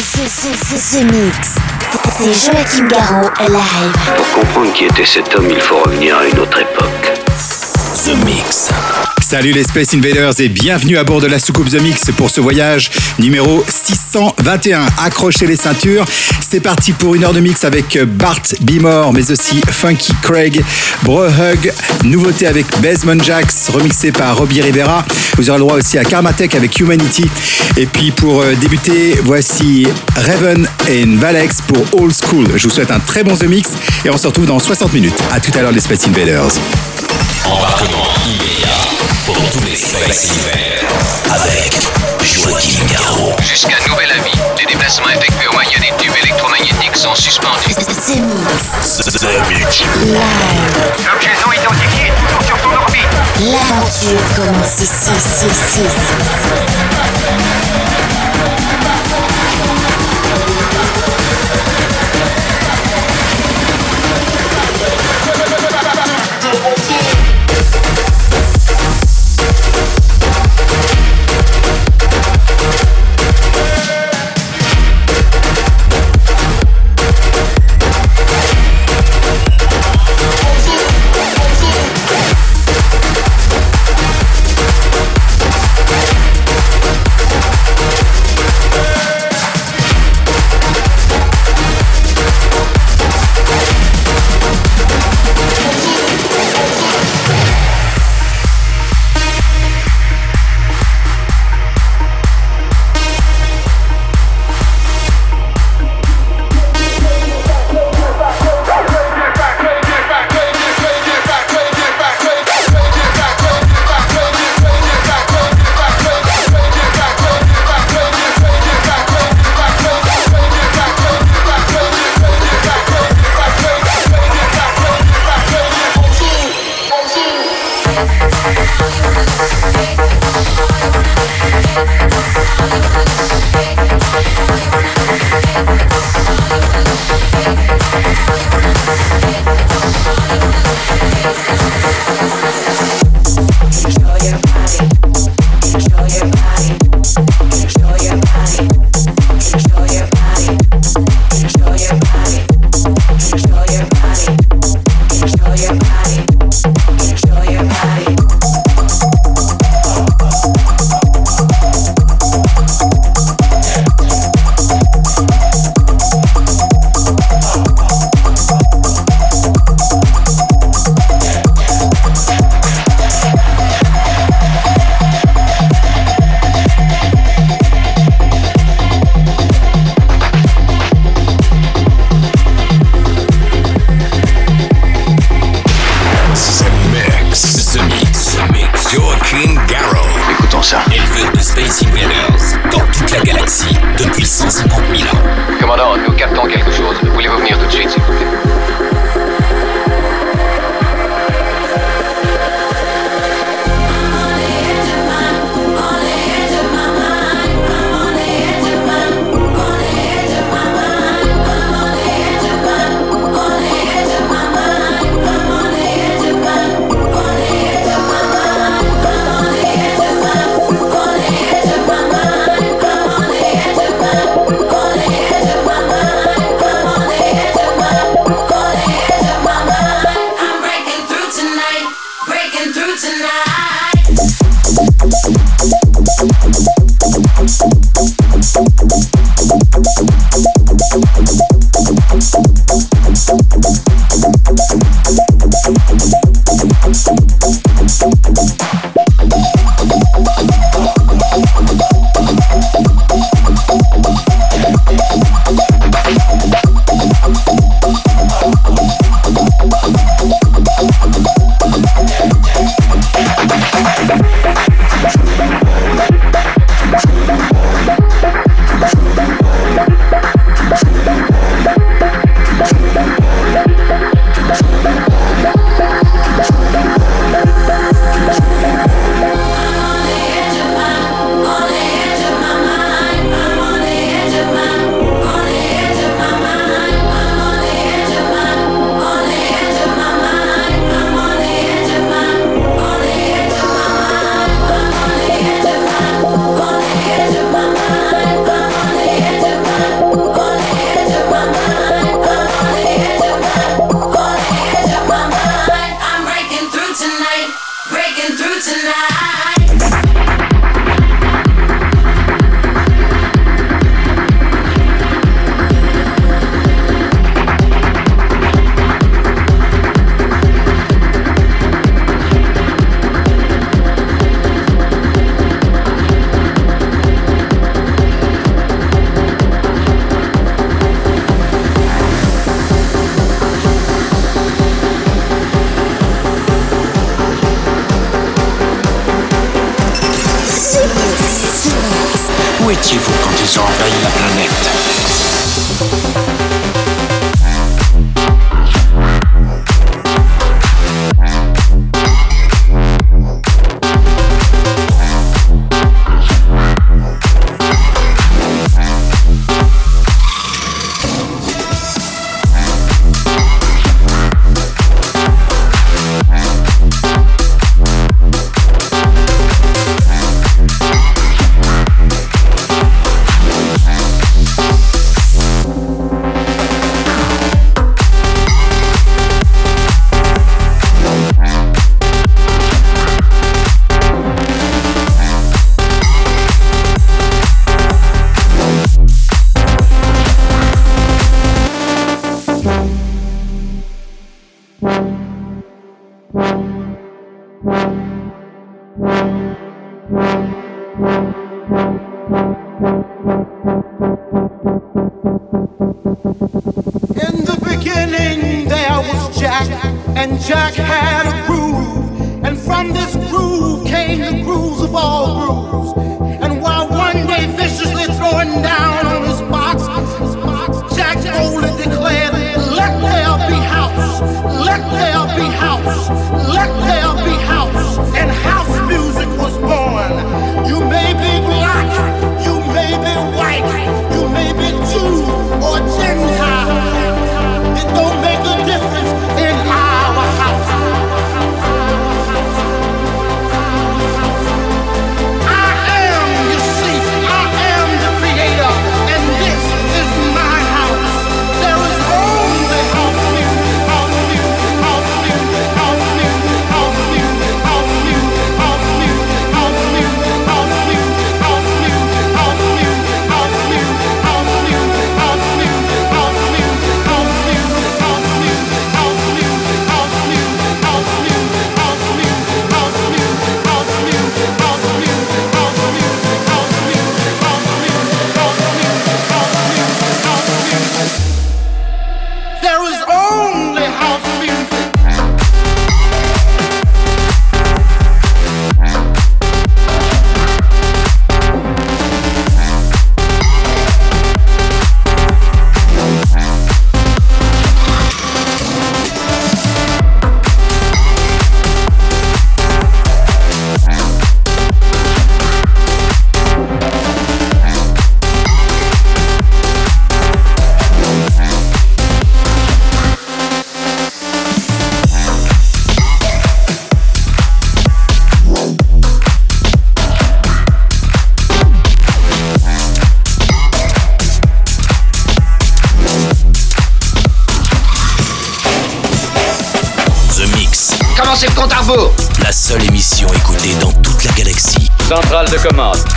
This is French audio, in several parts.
The, Mix. C'est Joachim Garraud live. Pour comprendre qui était cet homme, il faut revenir à une autre époque. The Mix. Salut les Space Invaders et bienvenue à bord de la soucoupe The Mix pour ce voyage numéro 621. Accrochez les ceintures, c'est parti pour une heure de mix avec Bart Bimore mais aussi Funky Craig, Brohug, nouveauté avec Basement Jax remixé par Robbie Rivera. Vous aurez le droit aussi à Karmatek avec Humanity. Et puis pour euh, débuter, voici Raven et Valex pour Old School. Je vous souhaite un très bon The Mix et on se retrouve dans 60 minutes. À tout à l'heure les Space Invaders. Embarquement pour tous les Space Invaders avec Joachim Garraud. Jusqu'à nouvel avis, les déplacements effectués au moyen des tubes électromagnétiques sont suspendus. The Mix. The Mix. Live. L'objet non identifié est toujours sur son orbite. L'aventure commence ici, ici, ici.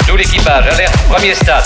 Tout l'équipage, alerte, premier stade.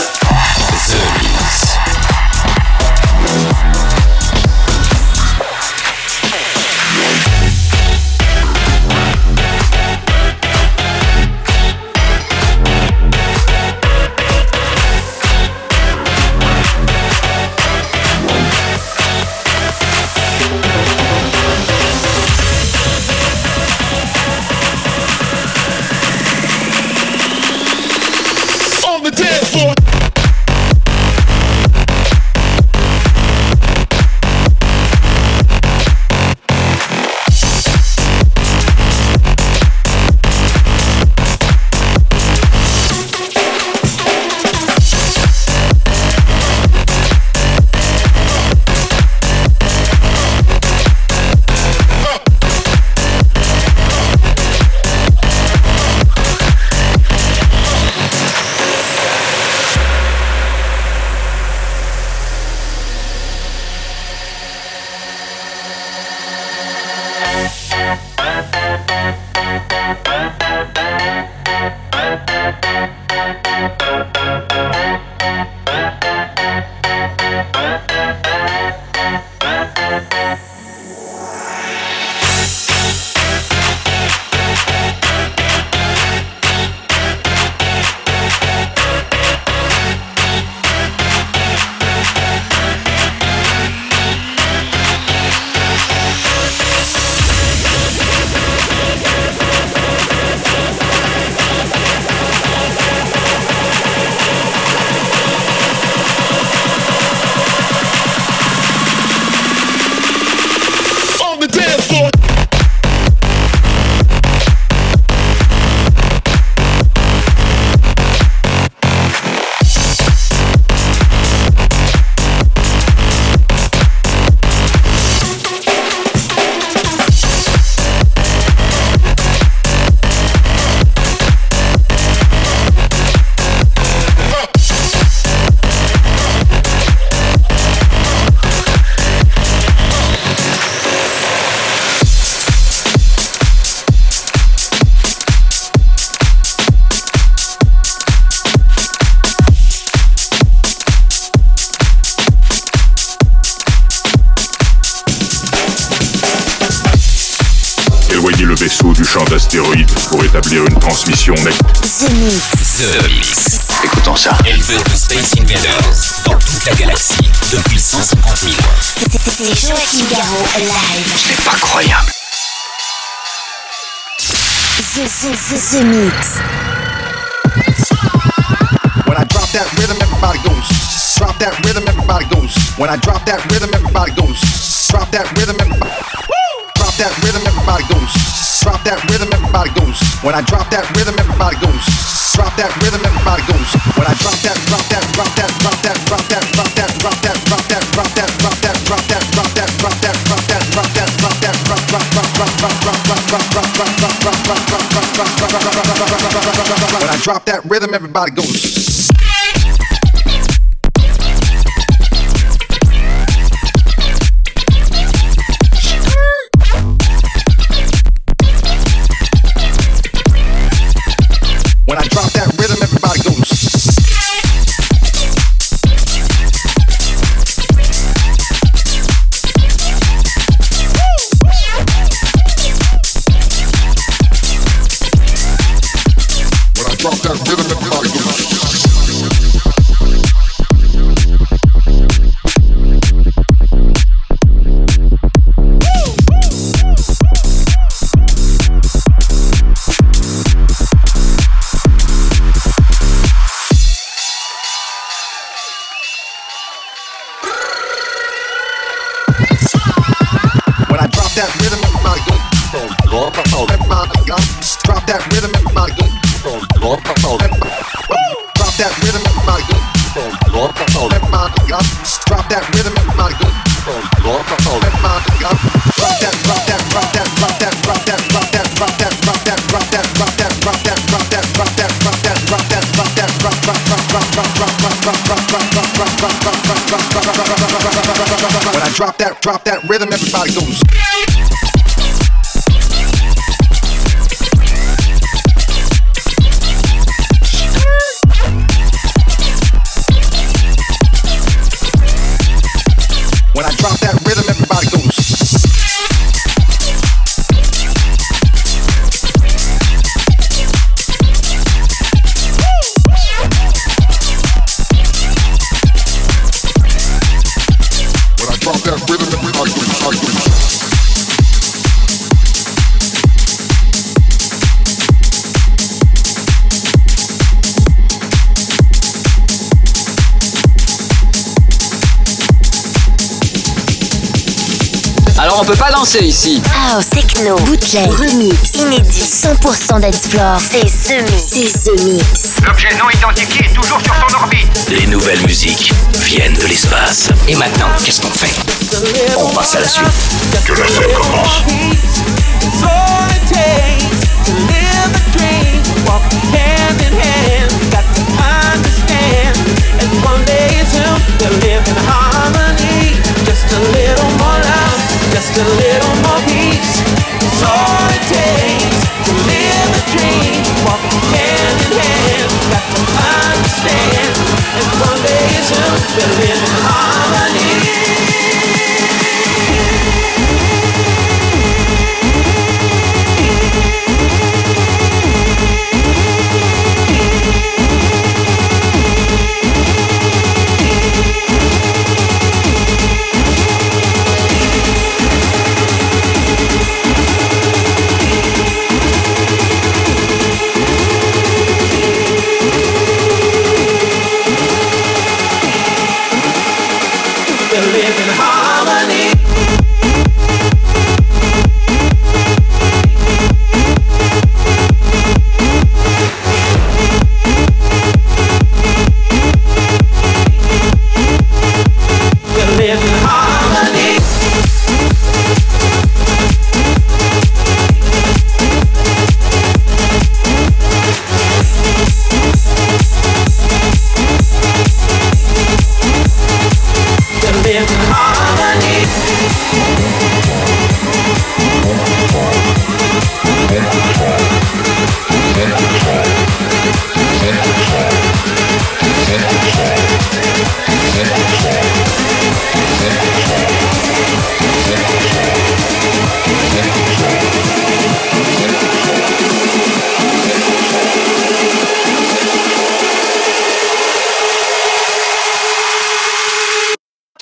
C'est pas croyable. The, the, the, the Mix. When I drop that rhythm, everybody goes. Drop that rhythm, everybody goes. When I drop that rhythm, everybody goes. Drop that rhythm, everybody. Drop that rhythm, everybody goes. Drop that rhythm, everybody goes. When I drop that rhythm, everybody goes. Drop that rhythm, everybody goes. When I drop that, drop that, drop that, drop that, drop that, drop that, drop that, drop that, drop that, drop that, drop that, When I drop that rhythm, everybody goes. When I drop that bootleg, remix, inédit, 100% dance floor. C'est The Mix. C'est The Mix. L'objet non identifié est toujours sur son orbite. Les nouvelles musiques viennent de l'espace. Et maintenant, qu'est-ce qu'on fait? On passe à la suite. Que la fête commence. Just a little more peace. We're living on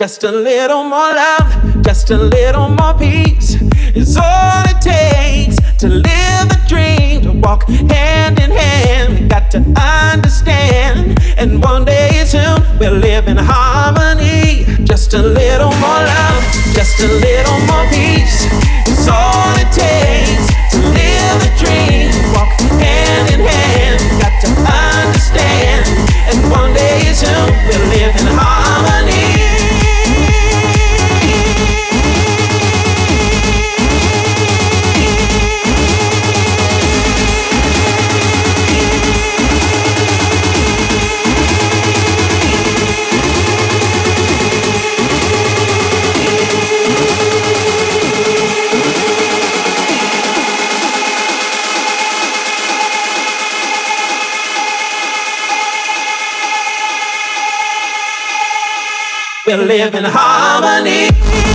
just a little more love, just a little more peace is all it takes to live the dream, to walk hand in hand. We got to understand, and one day soon we'll live in harmony. Just a little more love, just a little more peace is all live in harmony.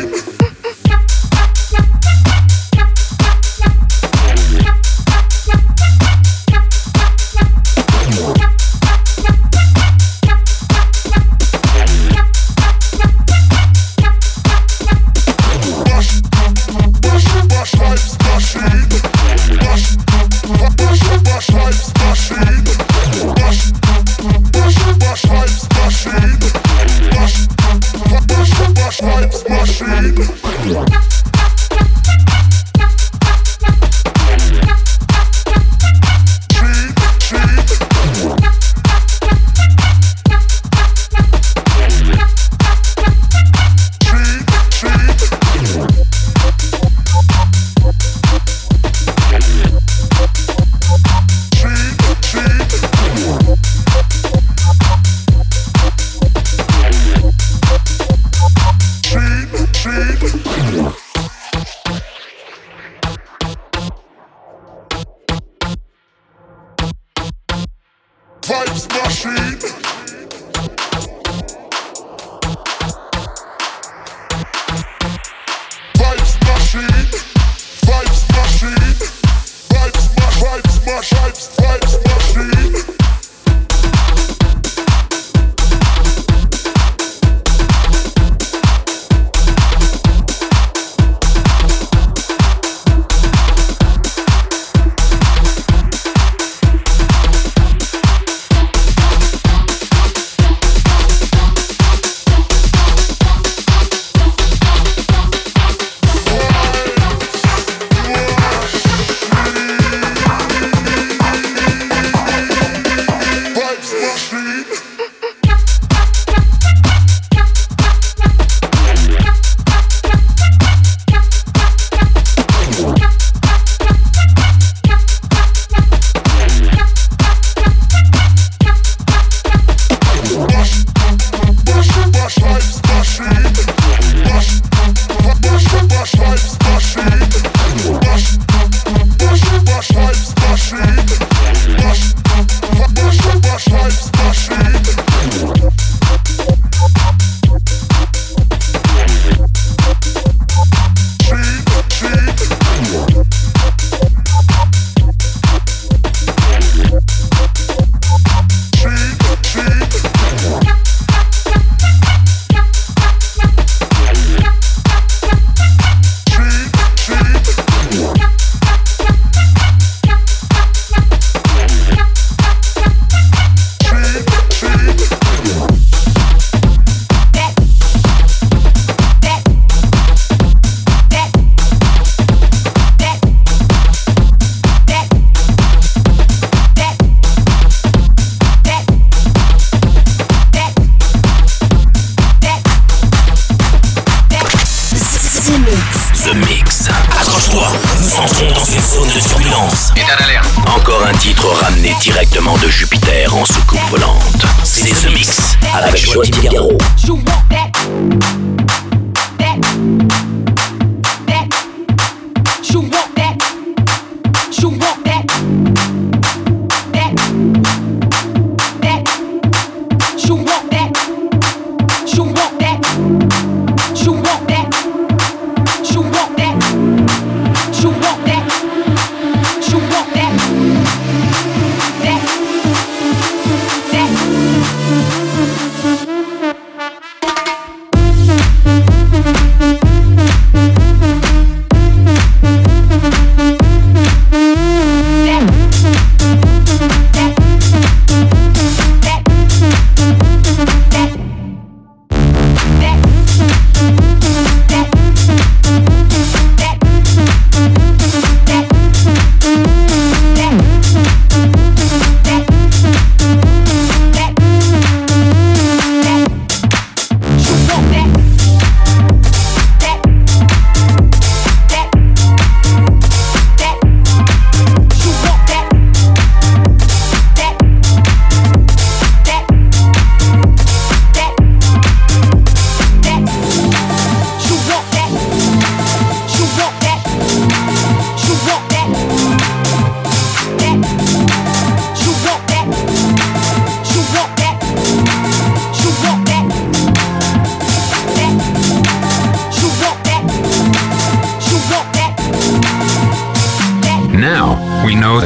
Макс Машин.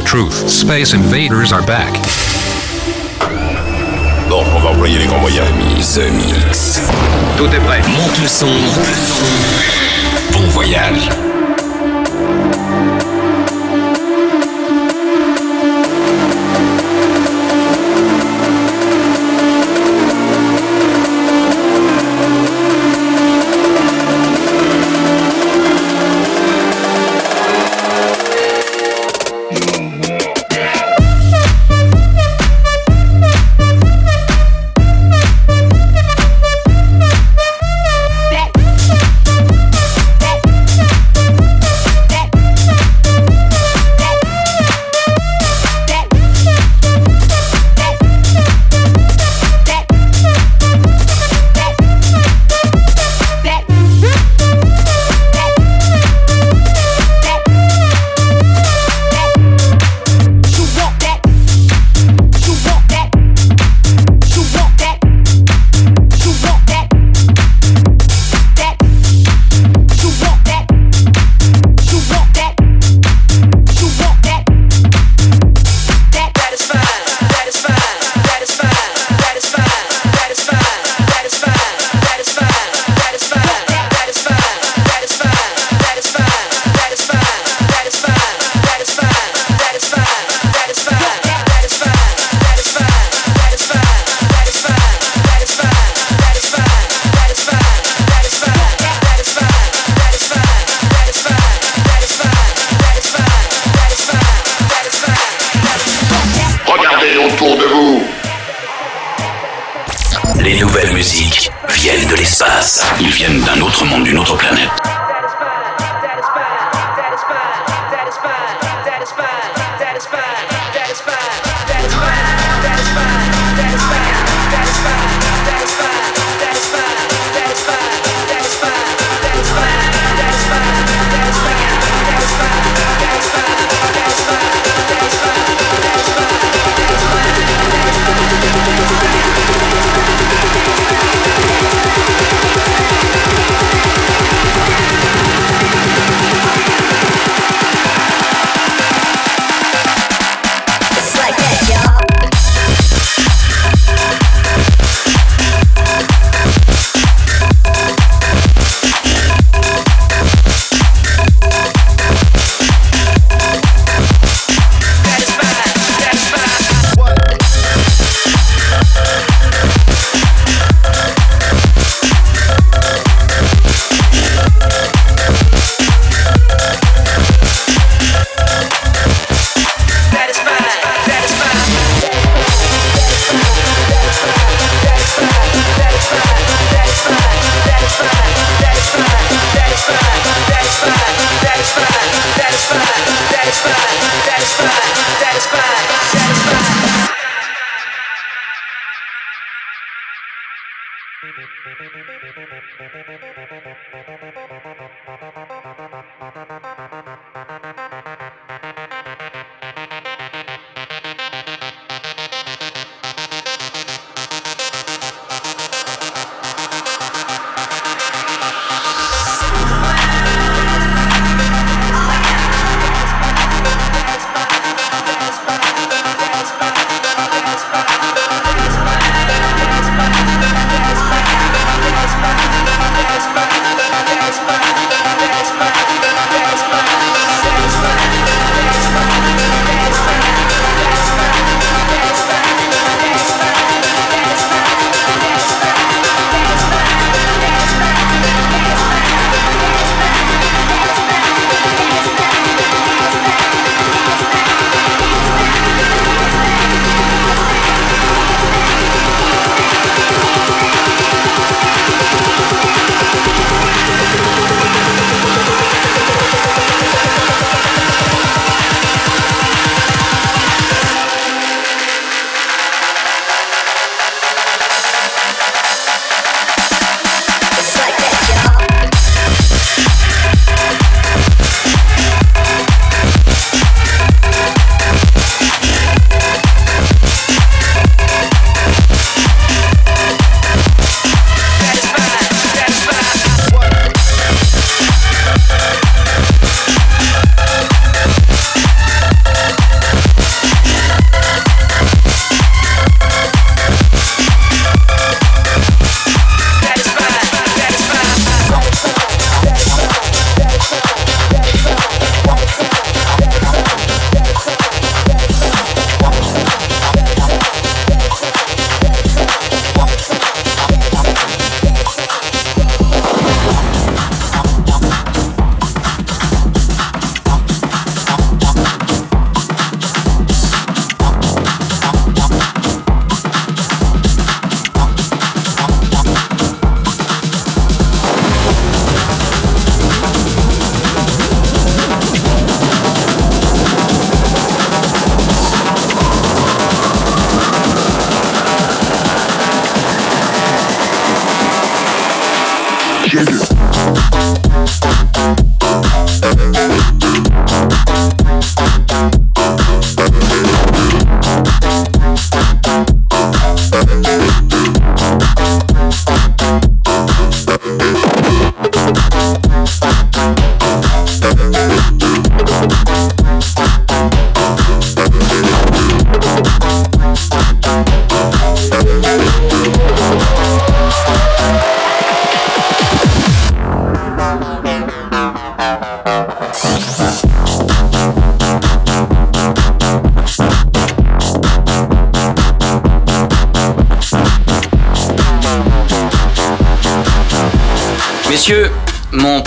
Space Invaders are back. Bon, on va envoyer les grands moyens. The Mix. Tout est prêt. Monte le son. Bon voyage.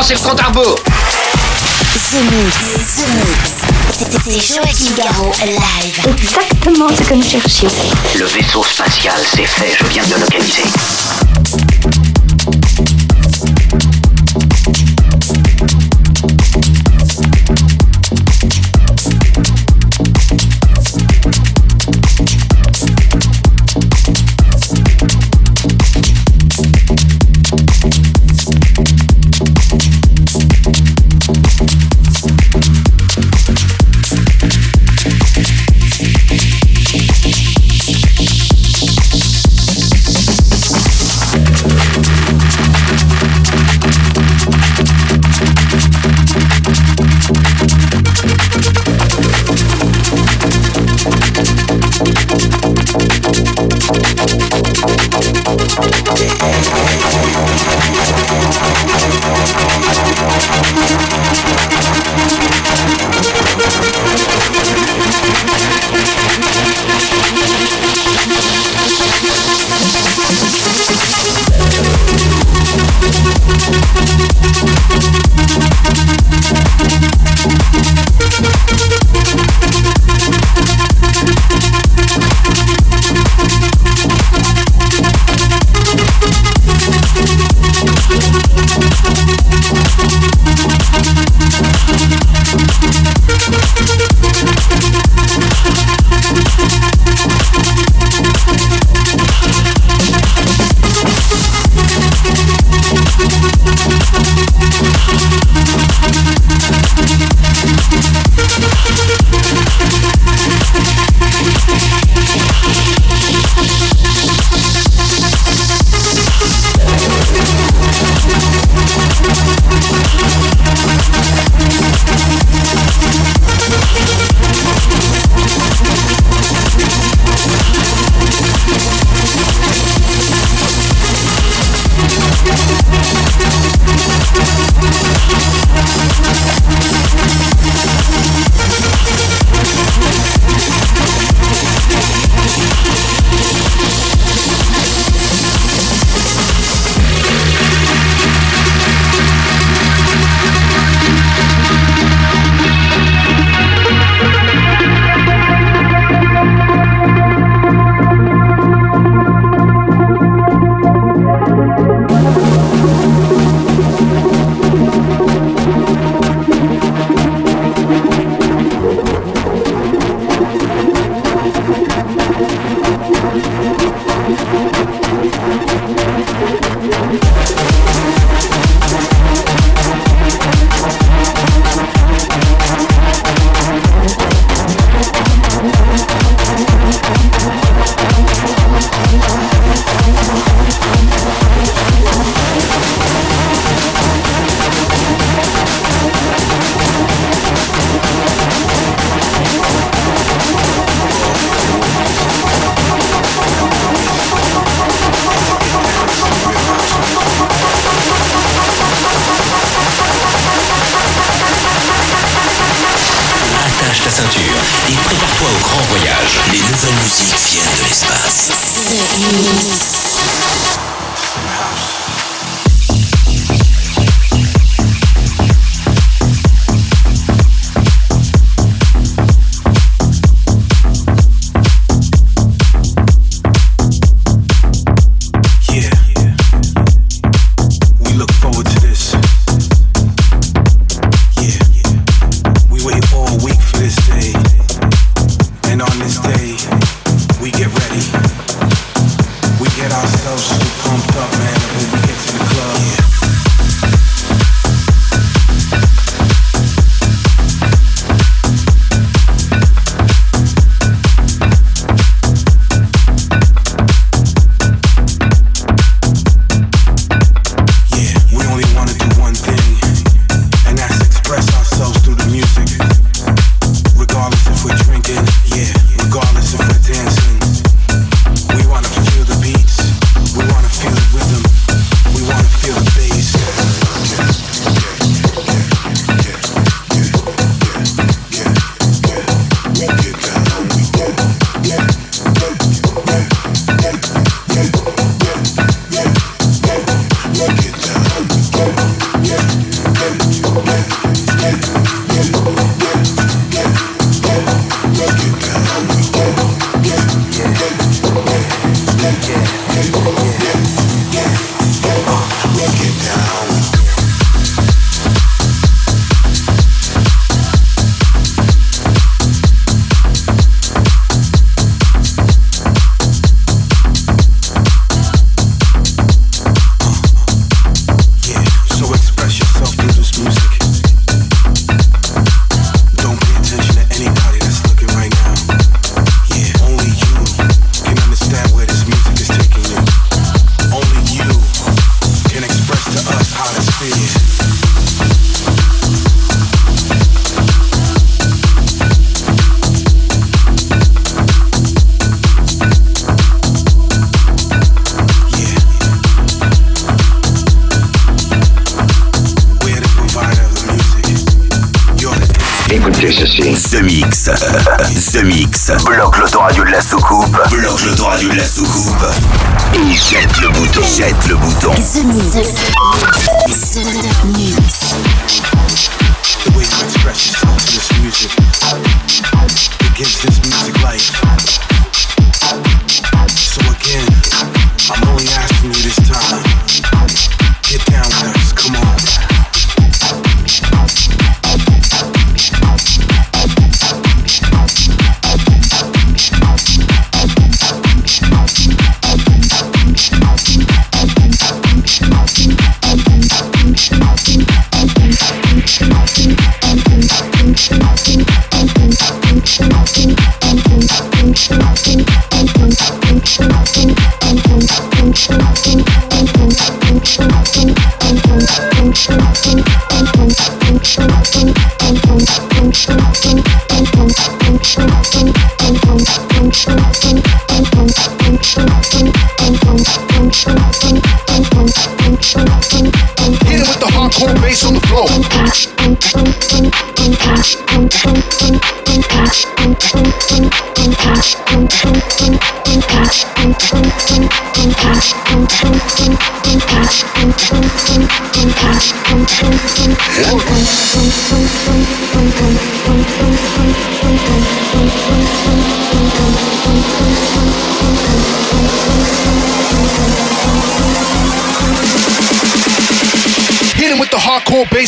Commencez le compte à rebours. The Mix. The Mix. C'est Joachim Garraud live. Exactement ce que nous cherchions. Le vaisseau spatial, c'est fait, je viens de le localiser.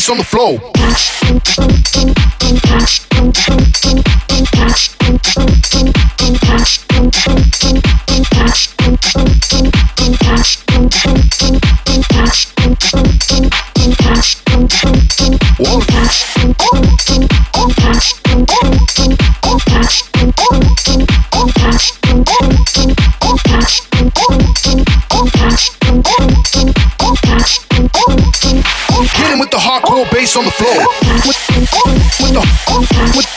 On the floor. Hardcore on the floor. With, with the with,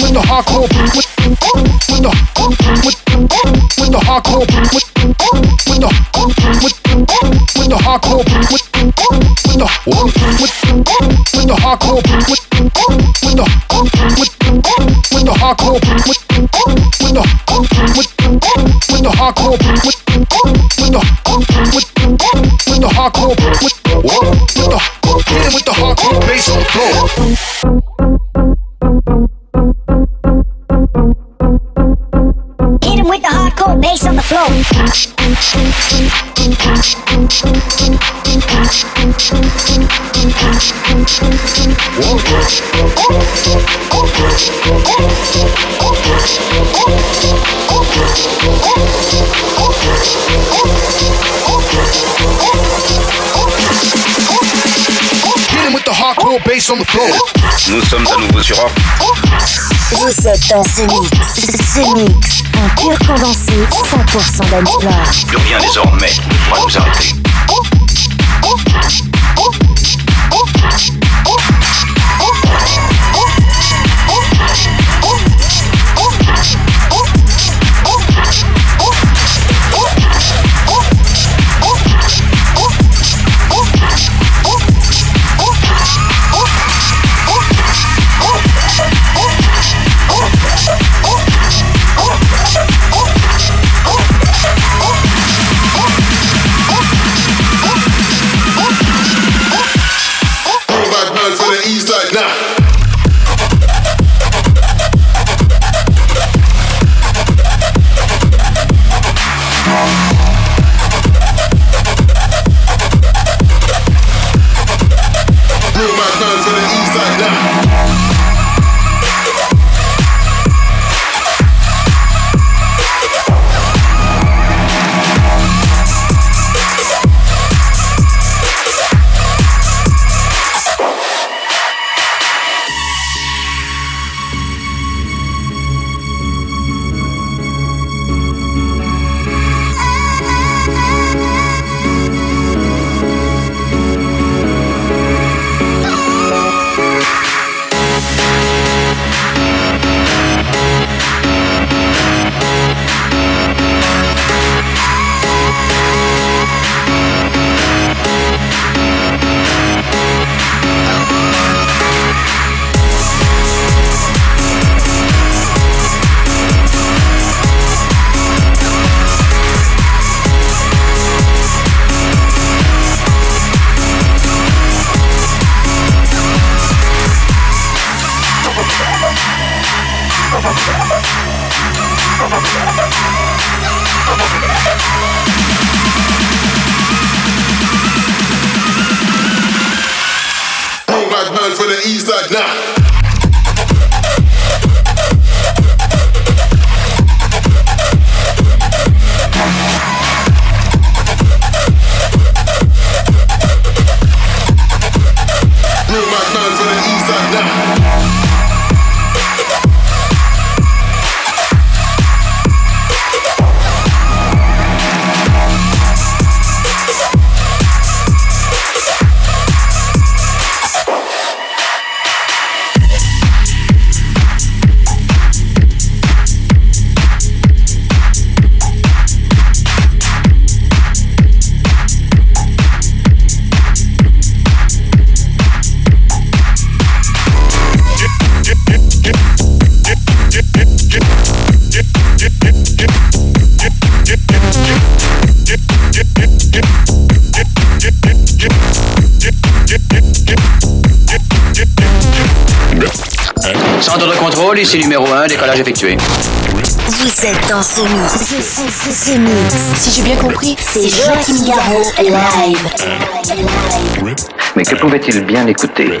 with the hardcore with, with the with, with the hardcore with, with the with, with the hardcore with, with the with, with the hardcore with, with the with, with the hardcore with, with the with, with the hardcore with, with the with, with the hardcore with, hit him with the hardcore bass on the floor. Hit him with the hardcore bass on the floor. Hit hardcore bass on the floor. Nous sommes à nouveau sur Off. Vous êtes dans ce mix. Ce mix. Un pur condensé 100% d'Anflore. Plus rien désormais ne pourra nous arrêter. Ici numéro 1, décollage effectué. Vous êtes dans ce mix. Ce mix. Si j'ai bien compris, c'est Joachim Garraud live. Mais que pouvait-il bien écouter?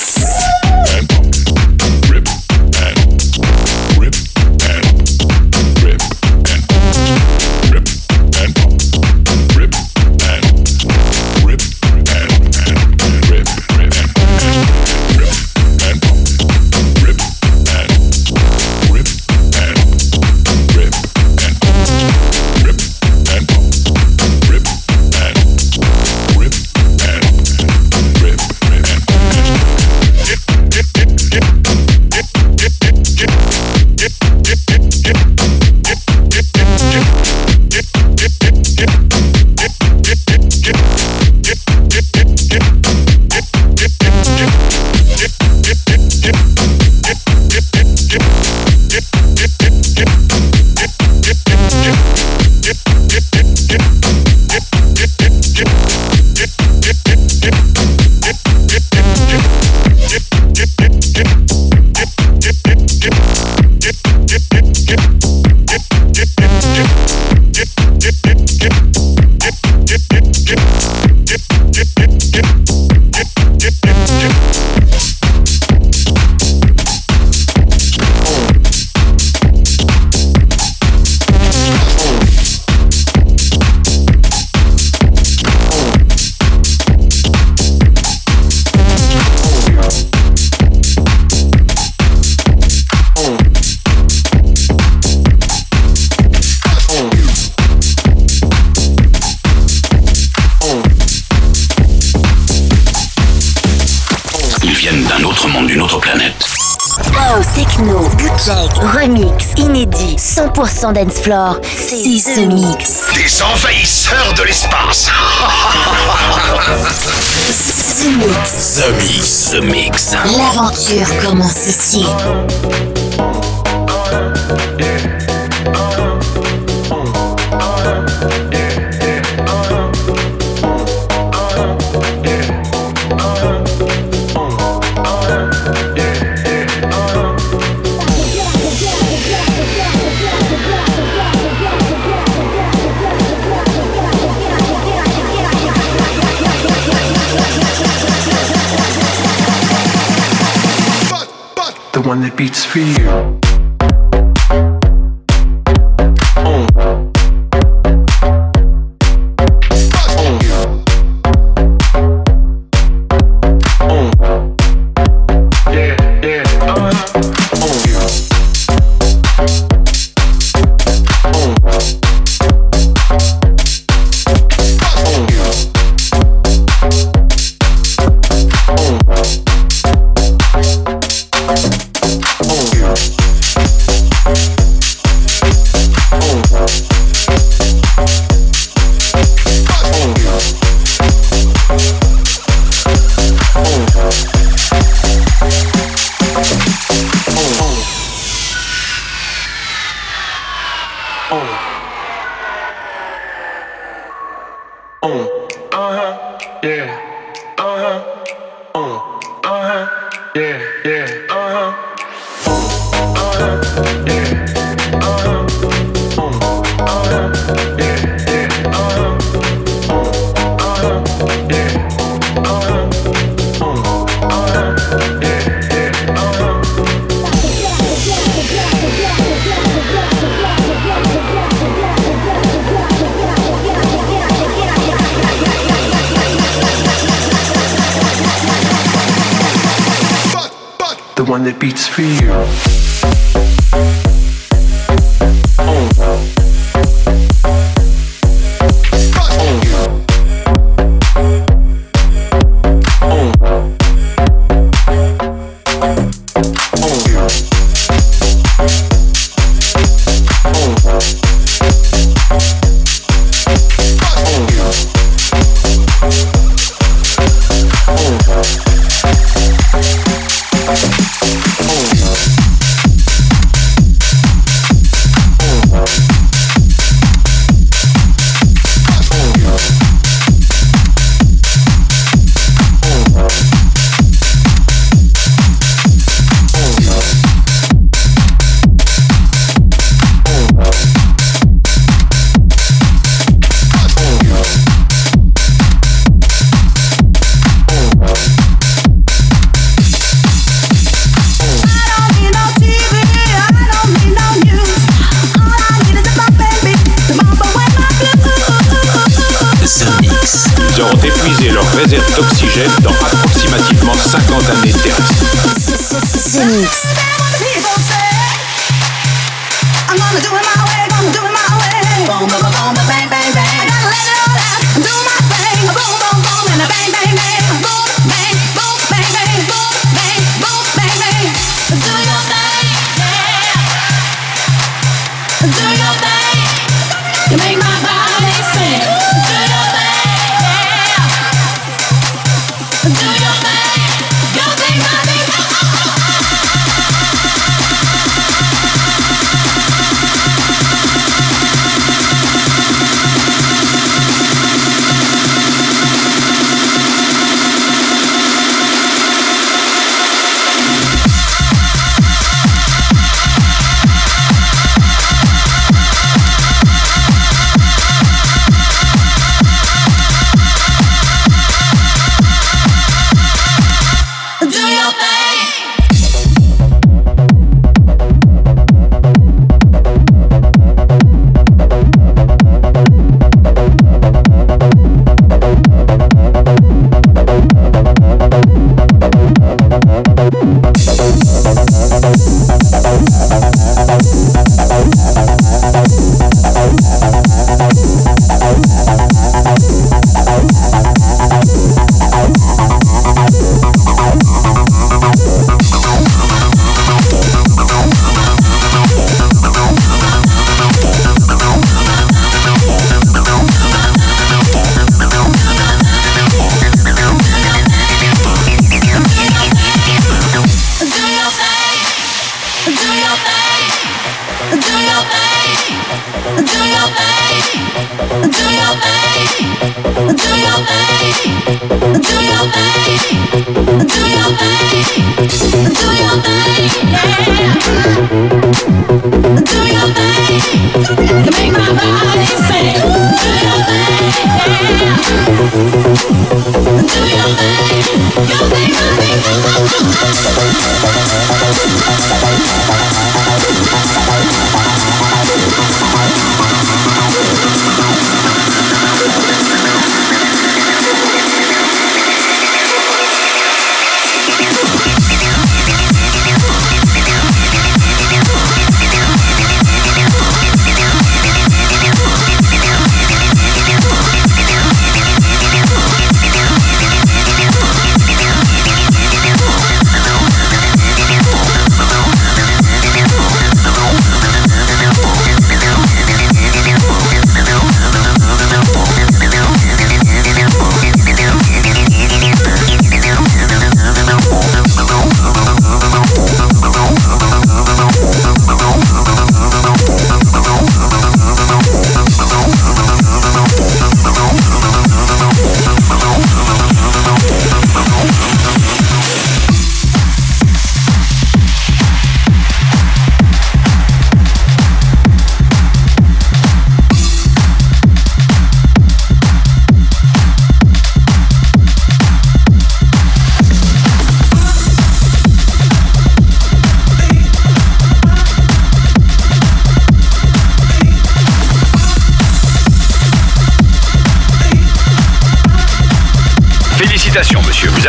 100% dancefloor. C'est ce mix. Des envahisseurs de l'espace. The Mix. The Mix. L'aventure commence ici. feed.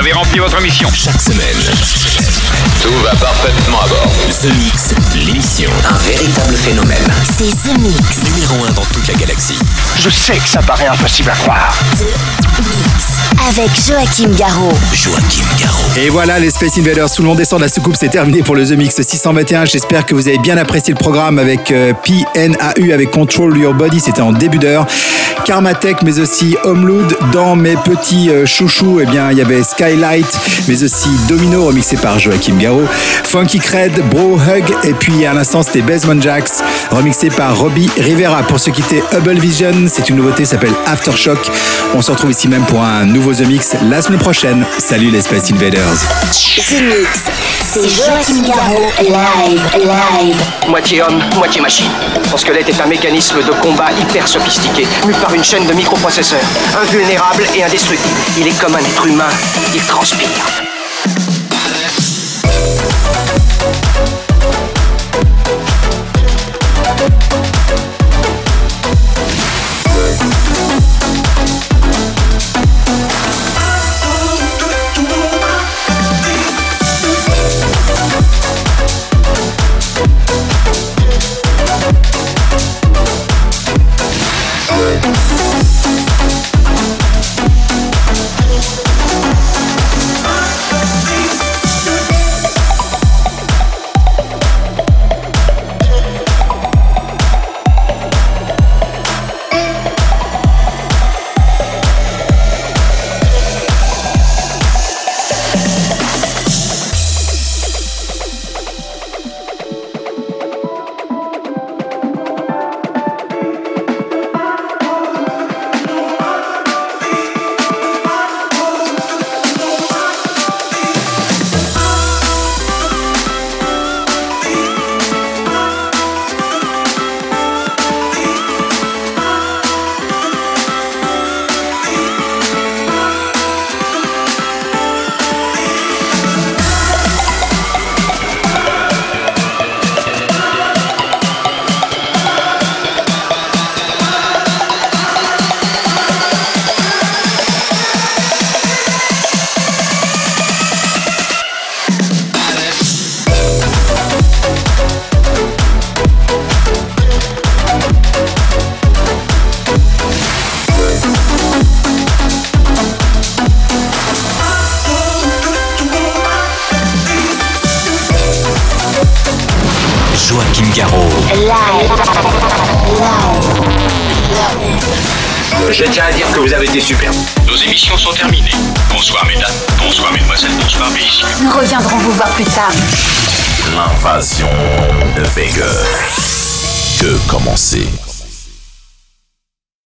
Avez rempli votre mission. Chaque semaine, Tout va parfaitement à bord. The Mix, l'émission. Un véritable phénomène. C'est The Mix. Numéro 1 dans toute la galaxie. Je sais que ça paraît impossible à croire. Avec Joachim Garraud. Joachim Garraud. Et voilà, les Space Invaders, tout le monde descend de la soucoupe, c'est terminé pour le The Mix 621. J'espère que vous avez bien apprécié le programme avec euh, PNAU, avec Control Your Body, c'était en début d'heure. Karmatech, mais aussi Homeload. Dans mes petits euh, chouchous, eh bien, il y avait Skylight, mais aussi Domino, remixé par Joachim Garraud. Funky Cred, Bro Hug, et puis à l'instant, c'était Basement Jacks, remixé par Robbie Rivera. Pour ceux qui étaient Hubble Vision, c'est une nouveauté, ça s'appelle Aftershock. On se retrouve ici même pour un nouveau The Mix la semaine prochaine. Salut les Space Invaders. The Mix. C'est Joachim Garraud, live, live. Moitié homme, moitié machine. Son squelette est un mécanisme de combat hyper sophistiqué, mu par une chaîne de microprocesseurs, invulnérable et indestructible. Il est comme un être humain, il transpire.